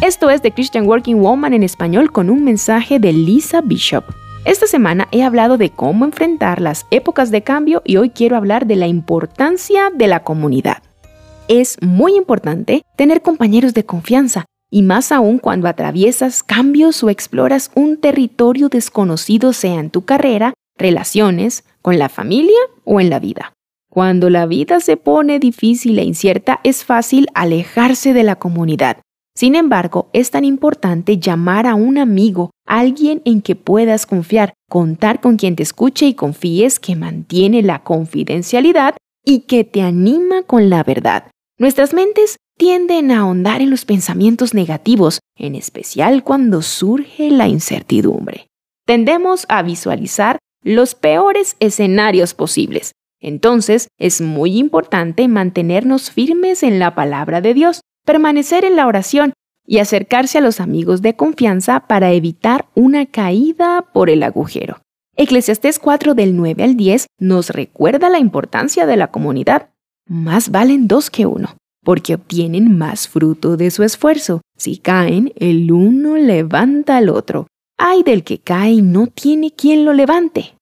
Esto es The Christian Working Woman en español con un mensaje de Lisa Bishop. Esta semana he hablado de cómo enfrentar las épocas de cambio y hoy quiero hablar de la importancia de la comunidad. Es muy importante tener compañeros de confianza y más aún cuando atraviesas cambios o exploras un territorio desconocido sea en tu carrera, relaciones, con la familia o en la vida. Cuando la vida se pone difícil e incierta es fácil alejarse de la comunidad. Sin embargo, es tan importante llamar a un amigo, alguien en que puedas confiar, contar con quien te escuche y confíes que mantiene la confidencialidad y que te anima con la verdad. Nuestras mentes tienden a ahondar en los pensamientos negativos, en especial cuando surge la incertidumbre. Tendemos a visualizar los peores escenarios posibles. Entonces, es muy importante mantenernos firmes en la palabra de Dios, permanecer en la oración y acercarse a los amigos de confianza para evitar una caída por el agujero. Eclesiastés 4 del 9 al 10 nos recuerda la importancia de la comunidad. Más valen dos que uno, porque obtienen más fruto de su esfuerzo. Si caen, el uno levanta al otro. Ay del que cae y no tiene quien lo levante.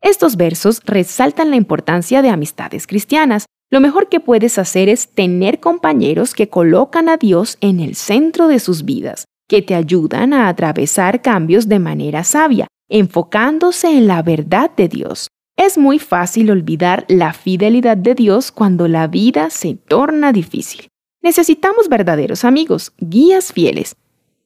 Estos versos resaltan la importancia de amistades cristianas, lo mejor que puedes hacer es tener compañeros que colocan a Dios en el centro de sus vidas, que te ayudan a atravesar cambios de manera sabia, enfocándose en la verdad de Dios. Es muy fácil olvidar la fidelidad de Dios cuando la vida se torna difícil. Necesitamos verdaderos amigos, guías fieles.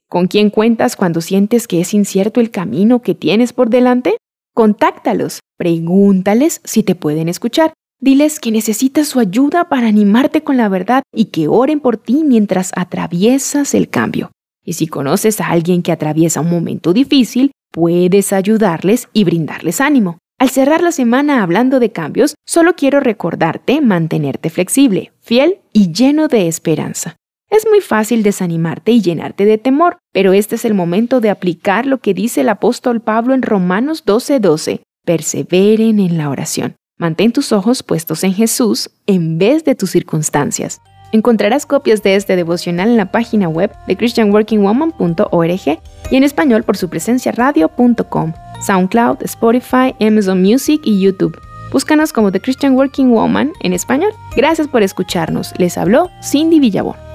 ¿Con quién cuentas cuando sientes que es incierto el camino que tienes por delante? Contáctalos, pregúntales si te pueden escuchar Diles que necesitas su ayuda para animarte con la verdad y que oren por ti mientras atraviesas el cambio. Y si conoces a alguien que atraviesa un momento difícil, puedes ayudarles y brindarles ánimo. Al cerrar la semana hablando de cambios, solo quiero recordarte mantenerte flexible, fiel y lleno de esperanza. Es muy fácil desanimarte y llenarte de temor, pero este es el momento de aplicar lo que dice el apóstol Pablo en Romanos 12:12. Perseveren en la oración. Mantén tus ojos puestos en Jesús en vez de tus circunstancias. Encontrarás copias de este devocional en la página web de christianworkingwoman.org y en español por su presencia radio.com, SoundCloud, Spotify, Amazon Music y YouTube. Búscanos como The Christian Working Woman en español. Gracias por escucharnos. Les habló Cindy Villabón.